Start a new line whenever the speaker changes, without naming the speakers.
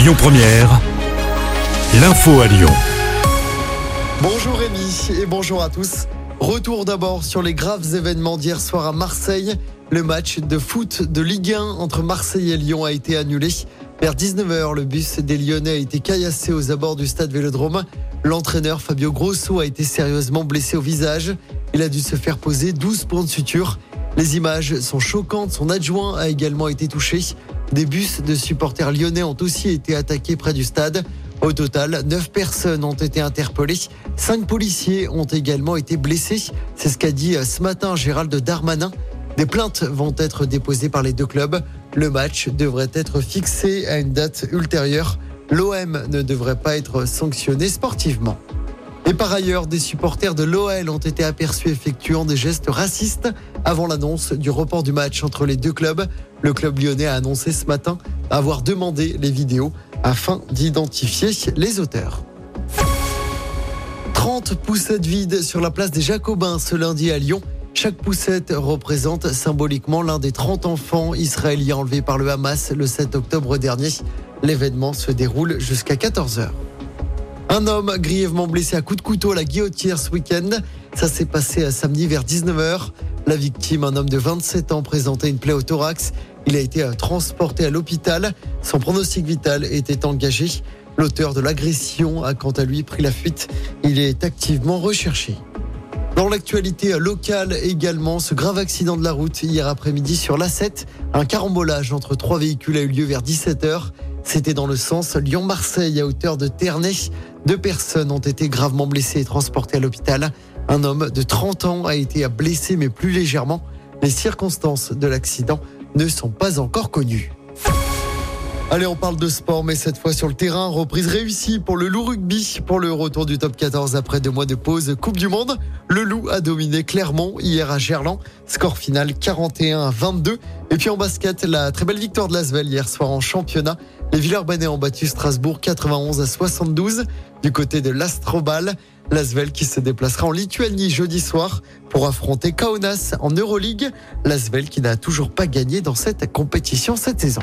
Lyon Première, l'info à Lyon.
Bonjour Rémi et bonjour à tous. Retour d'abord sur les graves événements d'hier soir à Marseille. Le match de foot de Ligue 1 entre Marseille et Lyon a été annulé. Vers 19h, le bus des Lyonnais a été caillassé aux abords du stade Vélodrome. L'entraîneur Fabio Grosso a été sérieusement blessé au visage. Il a dû se faire poser 12 points de suture. Les images sont choquantes. Son adjoint a également été touché. Des bus de supporters lyonnais ont aussi été attaqués près du stade. Au total, 9 personnes ont été interpellées. 5 policiers ont également été blessés. C'est ce qu'a dit ce matin Gérald Darmanin. Des plaintes vont être déposées par les deux clubs. Le match devrait être fixé à une date ultérieure. L'OM ne devrait pas être sanctionné sportivement. Et par ailleurs, des supporters de l'OL ont été aperçus effectuant des gestes racistes avant l'annonce du report du match entre les deux clubs. Le club lyonnais a annoncé ce matin avoir demandé les vidéos afin d'identifier les auteurs. 30 poussettes vides sur la place des Jacobins ce lundi à Lyon. Chaque poussette représente symboliquement l'un des 30 enfants israéliens enlevés par le Hamas le 7 octobre dernier. L'événement se déroule jusqu'à 14h. Un homme grièvement blessé à coups de couteau à la guillotière ce week-end. Ça s'est passé à samedi vers 19h. La victime, un homme de 27 ans, présentait une plaie au thorax. Il a été transporté à l'hôpital. Son pronostic vital était engagé. L'auteur de l'agression a quant à lui pris la fuite. Il est activement recherché. Dans l'actualité locale également, ce grave accident de la route hier après-midi sur l'A7. Un carambolage entre trois véhicules a eu lieu vers 17h. C'était dans le sens Lyon-Marseille à hauteur de Ternay. Deux personnes ont été gravement blessées et transportées à l'hôpital. Un homme de 30 ans a été blessé mais plus légèrement. Les circonstances de l'accident ne sont pas encore connues. Allez, on parle de sport, mais cette fois sur le terrain. Reprise réussie pour le loup rugby pour le retour du top 14 après deux mois de pause Coupe du Monde. Le loup a dominé Clermont hier à Gerland. Score final 41 à 22. Et puis en basket, la très belle victoire de Lasvel hier soir en championnat. Les Villeurbanais ont battu Strasbourg 91 à 72 du côté de l'Astrobal. L'Asvel qui se déplacera en Lituanie jeudi soir pour affronter Kaunas en Euroleague. L'Asvel qui n'a toujours pas gagné dans cette compétition cette saison.